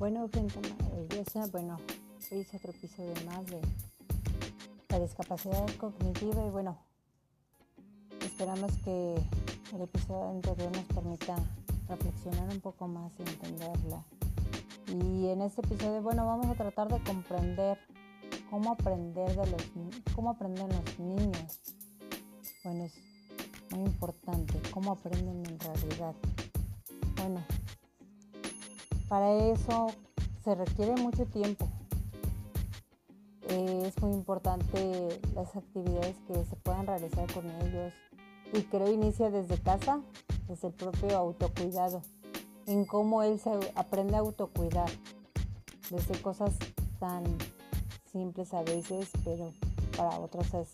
Bueno, gente maravillosa, bueno, hoy es otro episodio más de la discapacidad cognitiva y bueno, esperamos que el episodio anterior nos permita reflexionar un poco más y entenderla. Y en este episodio, bueno, vamos a tratar de comprender cómo aprender de los cómo aprenden los niños. Bueno, es muy importante cómo aprenden en realidad. Bueno, para eso se requiere mucho tiempo. Eh, es muy importante las actividades que se puedan realizar con ellos y creo inicia desde casa, desde el propio autocuidado, en cómo él se aprende a autocuidar, desde cosas tan simples a veces, pero para otros es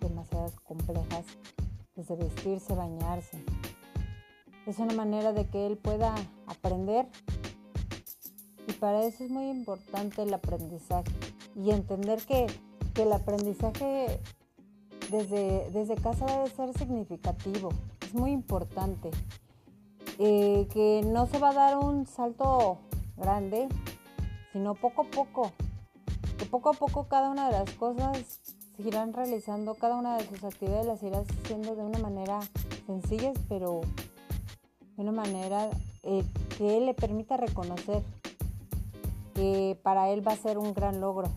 demasiado complejas, desde vestirse, bañarse. Es una manera de que él pueda aprender para eso es muy importante el aprendizaje y entender que, el aprendizaje desde, desde, casa debe ser significativo. Es muy importante. Eh, que no se va a dar un salto grande, sino poco a poco. Que poco a poco cada una de las cosas se irán realizando, cada una de sus actividades las irás haciendo de una manera sencilla, pero de una manera eh, que le permita reconocer que para él va a ser un gran logro.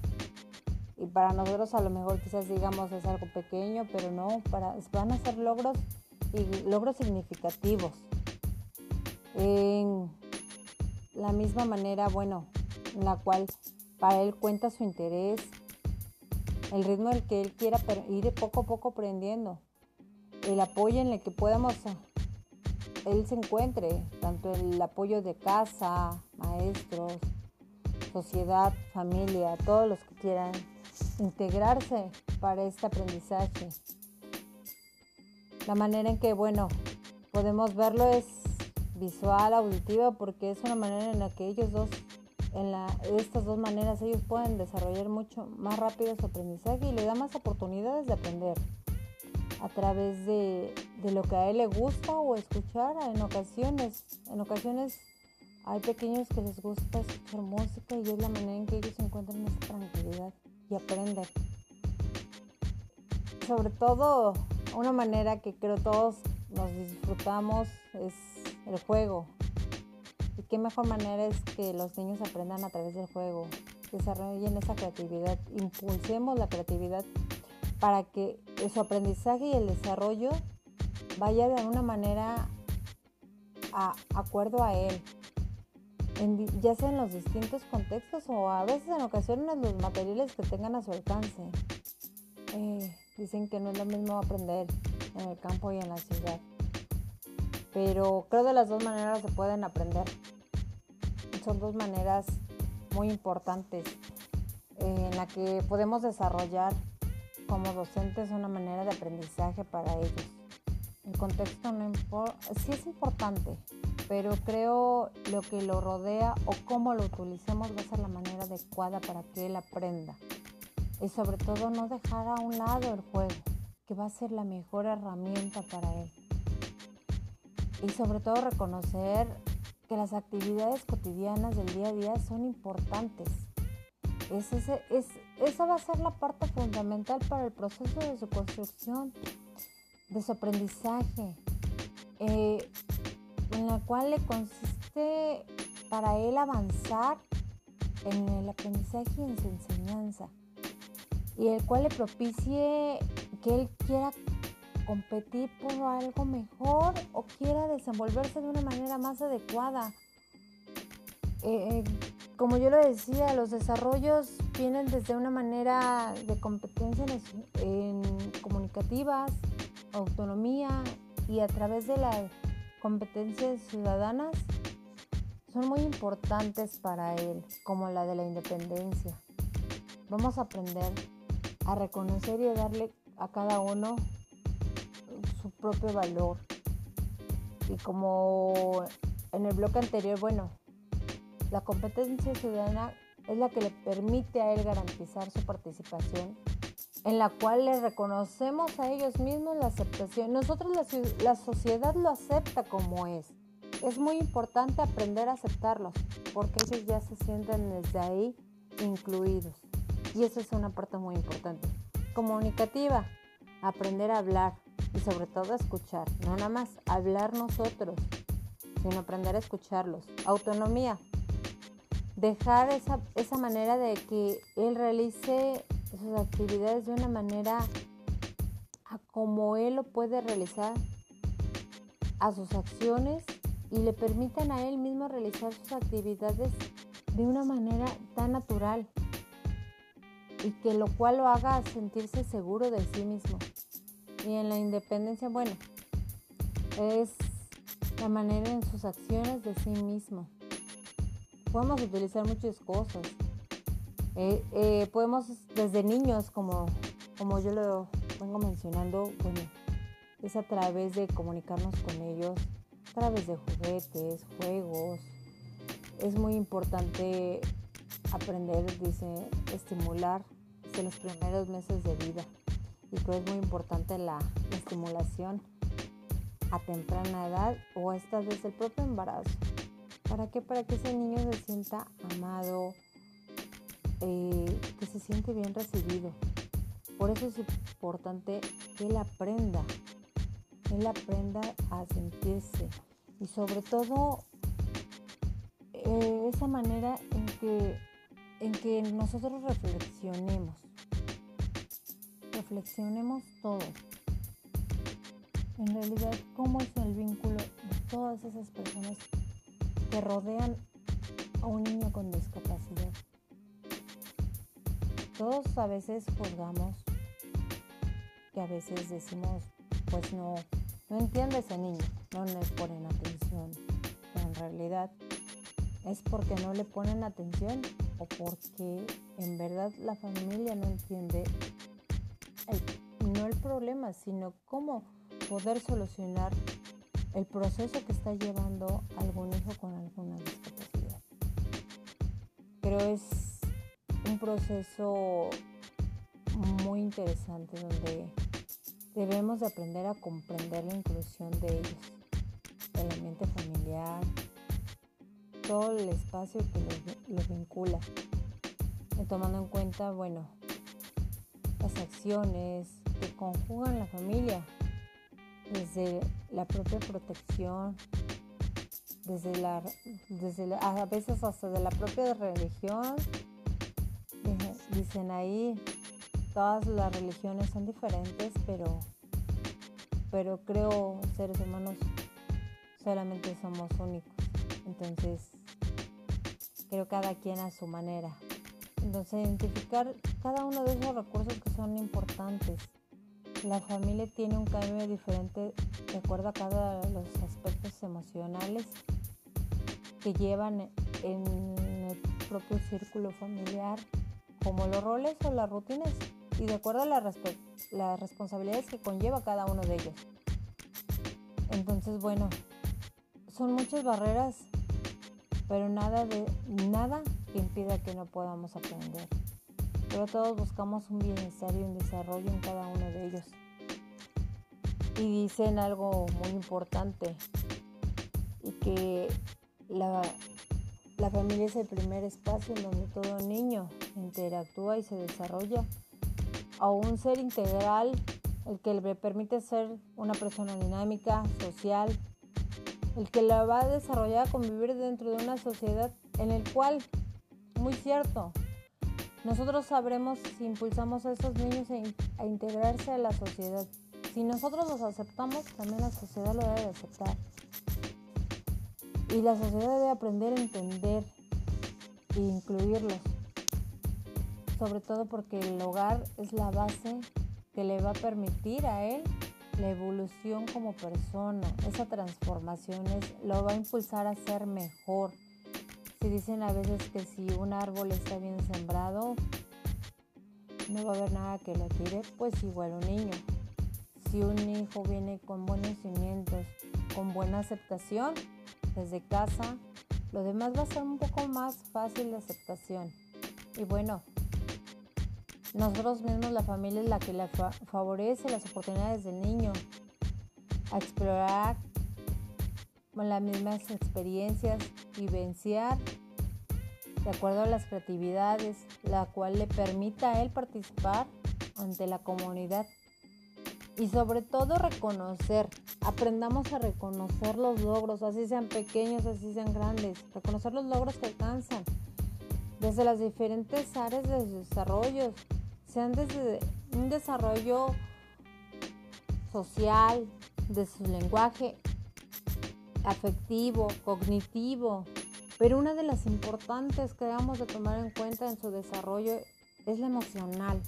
Y para nosotros a lo mejor quizás digamos es algo pequeño, pero no, para, van a ser logros y logros significativos. En la misma manera, bueno, en la cual para él cuenta su interés, el ritmo en el que él quiera ir poco a poco aprendiendo, el apoyo en el que podamos él se encuentre, tanto el apoyo de casa, maestros, sociedad, familia, todos los que quieran integrarse para este aprendizaje. La manera en que, bueno, podemos verlo es visual, auditiva, porque es una manera en la que ellos dos, en la, estas dos maneras, ellos pueden desarrollar mucho más rápido su aprendizaje y le da más oportunidades de aprender a través de, de lo que a él le gusta o escuchar en ocasiones. En ocasiones hay pequeños que les gusta escuchar música y es la manera en que ellos encuentran esa tranquilidad y aprenden. Sobre todo, una manera que creo todos nos disfrutamos es el juego. Y qué mejor manera es que los niños aprendan a través del juego, desarrollen esa creatividad, impulsemos la creatividad para que su aprendizaje y el desarrollo vaya de alguna manera a acuerdo a él, ya sea en los distintos contextos o a veces en ocasiones los materiales que tengan a su alcance. Eh, dicen que no es lo mismo aprender en el campo y en la ciudad, pero creo de las dos maneras se pueden aprender. Son dos maneras muy importantes en la que podemos desarrollar como docentes una manera de aprendizaje para ellos. El contexto no importa, sí es importante, pero creo lo que lo rodea o cómo lo utilicemos va a ser la manera adecuada para que él aprenda. Y sobre todo no dejar a un lado el juego, que va a ser la mejor herramienta para él. Y sobre todo reconocer que las actividades cotidianas del día a día son importantes. Es es, esa va a ser la parte fundamental para el proceso de su construcción, de su aprendizaje. Eh, en la cual le consiste para él avanzar en el aprendizaje y en su enseñanza, y el cual le propicie que él quiera competir por algo mejor o quiera desenvolverse de una manera más adecuada. Eh, como yo lo decía, los desarrollos vienen desde una manera de competencia en comunicativas, autonomía y a través de la competencias ciudadanas son muy importantes para él, como la de la independencia. Vamos a aprender a reconocer y a darle a cada uno su propio valor. Y como en el bloque anterior, bueno, la competencia ciudadana es la que le permite a él garantizar su participación en la cual le reconocemos a ellos mismos la aceptación. Nosotros la, la sociedad lo acepta como es, es muy importante aprender a aceptarlos, porque ellos ya se sienten desde ahí incluidos. Y eso es una parte muy importante. Comunicativa, aprender a hablar y sobre todo a escuchar. No nada más hablar nosotros, sino aprender a escucharlos. Autonomía, dejar esa, esa manera de que él realice sus actividades de una manera a como él lo puede realizar, a sus acciones y le permitan a él mismo realizar sus actividades de una manera tan natural y que lo cual lo haga sentirse seguro de sí mismo. Y en la independencia, bueno, es la manera en sus acciones de sí mismo. Podemos utilizar muchas cosas. Eh, eh, podemos desde niños, como, como yo lo vengo mencionando, bueno, es a través de comunicarnos con ellos, a través de juguetes, juegos. Es muy importante aprender, dice, estimular desde los primeros meses de vida. Y creo que es muy importante la, estimulación a temprana edad o hasta desde el propio embarazo. ¿Para qué? Para que ese niño se sienta amado, eh, que se siente bien recibido. Por eso es importante que él aprenda él aprenda a sentirse y sobre todo eh, esa manera en que, en que nosotros reflexionemos, reflexionemos todo. En realidad, ¿cómo es el vínculo de todas esas personas que rodean a un niño con discapacidad? Todos a veces juzgamos, que a veces decimos, pues no, no entiende ese niño, no le ponen atención. Pero en realidad es porque no le ponen atención o porque en verdad la familia no entiende no el problema, sino cómo poder solucionar el proceso que está llevando algún hijo con alguna discapacidad. Pero es un proceso muy interesante donde Debemos de aprender a comprender la inclusión de ellos, el ambiente familiar, todo el espacio que los, vincula, y tomando en cuenta, bueno, las acciones que conjugan la familia, desde la propia protección, desde la, desde a veces hasta de la propia religión, dicen ahí todas las religiones son diferentes, pero, pero creo seres humanos solamente somos únicos. Entonces, creo cada quien a su manera. Entonces, identificar cada uno de esos recursos que son importantes. La familia tiene un cambio diferente de acuerdo a cada de los aspectos emocionales que llevan en el propio círculo familiar, como los roles o las rutinas y de acuerdo a las responsabilidades que conlleva cada uno de ellos. Entonces, bueno, son muchas barreras, pero nada de nada que impida que no podamos aprender. Pero todos buscamos un bienestar y un desarrollo en cada uno de ellos. Y dicen algo muy importante y que la, la familia es el primer espacio en donde todo niño interactúa y se desarrolla a un ser integral, el que le permite ser una persona dinámica, social, el que la va a desarrollar a convivir dentro de una sociedad en el cual, muy cierto, nosotros sabremos si impulsamos a esos niños a, integrarse a la sociedad. Si nosotros los aceptamos, también la sociedad lo debe aceptar. Y la sociedad debe aprender a entender e incluirlos sobre todo porque el hogar es la base que le va a permitir a él la evolución como persona. Esa transformación lo va a impulsar a ser mejor. Se dicen a veces que si un árbol está bien sembrado, no va a haber nada que lo tire, pues igual un niño. Si un hijo viene con buenos cimientos, con buena aceptación desde casa, lo demás va a ser un poco más fácil de aceptación. Y bueno, nosotros mismos, la familia es la que le favorece las oportunidades del niño a explorar con las mismas experiencias, vivenciar de acuerdo a las creatividades, la cual le permita a él participar ante la comunidad y sobre todo reconocer, aprendamos a reconocer los logros, así sean pequeños, así sean grandes, reconocer los logros que alcanzan desde las diferentes áreas de desarrollo, sean desde un desarrollo social, de su lenguaje afectivo, cognitivo, pero una de las importantes que debemos de tomar en cuenta en su desarrollo es la emocional.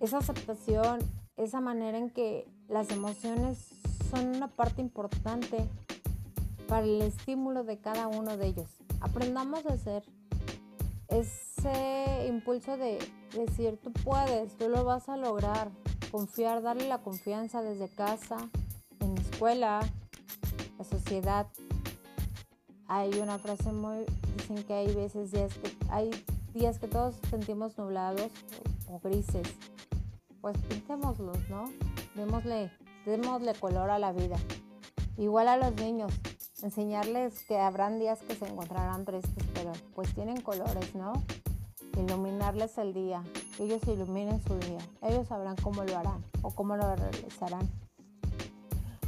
Esa aceptación, esa manera en que las emociones son una parte importante para el estímulo de cada uno de ellos. Aprendamos a hacer ese impulso de decir, tú puedes, tú lo vas a lograr, confiar, darle la confianza desde casa, en la escuela, la sociedad, hay una frase muy, dicen que hay veces días que, hay días que todos sentimos nublados o, grises. Pues pintémoslos, ¿no? Démosle, démosle color a la vida. Igual a los niños, enseñarles que habrán días que se encontrarán tristes, pero pues tienen colores, ¿no? Iluminarles el día, que ellos iluminen su día. Ellos sabrán cómo lo harán o cómo lo realizarán.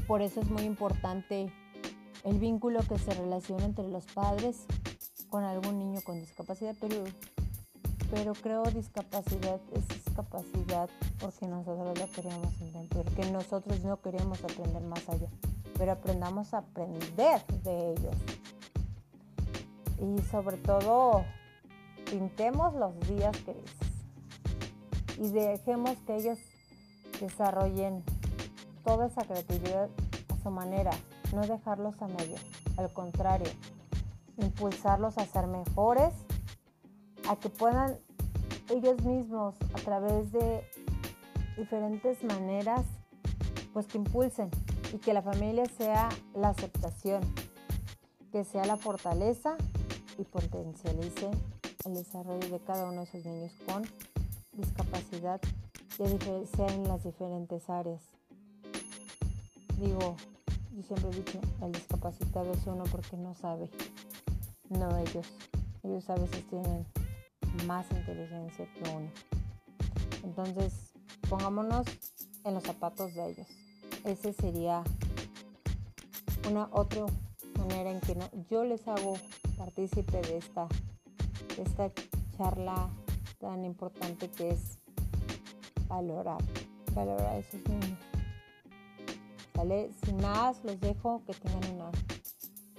Por eso es muy importante el vínculo que se relaciona entre los padres con algún niño con discapacidad, pero, pero creo discapacidad es discapacidad porque nosotros lo queremos entender, porque nosotros no queremos aprender más allá, pero aprendamos a aprender de ellos. Y sobre todo, pintemos los días grises y dejemos que ellos desarrollen toda esa creatividad a su manera, no dejarlos a medias, al contrario, impulsarlos a ser mejores, a que puedan ellos mismos a través de diferentes maneras, pues que impulsen y que la familia sea la aceptación, que sea la fortaleza y potencialice el desarrollo de cada uno de esos niños con discapacidad, ya sea en las diferentes áreas. Digo, yo siempre he dicho, el discapacitado es uno porque no sabe, no ellos. Ellos a veces tienen más inteligencia que uno. Entonces, pongámonos en los zapatos de ellos. Ese sería una otra manera en que yo les hago partícipe de esta, de esta charla tan importante que es valorar, valorar esos niños. Sin más, los dejo, que tengan un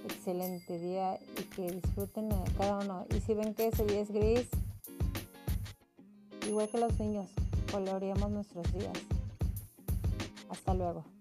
excelente día y que disfruten cada uno. Y si ven que ese día es gris, igual que los niños, coloreamos nuestros días. Hasta luego.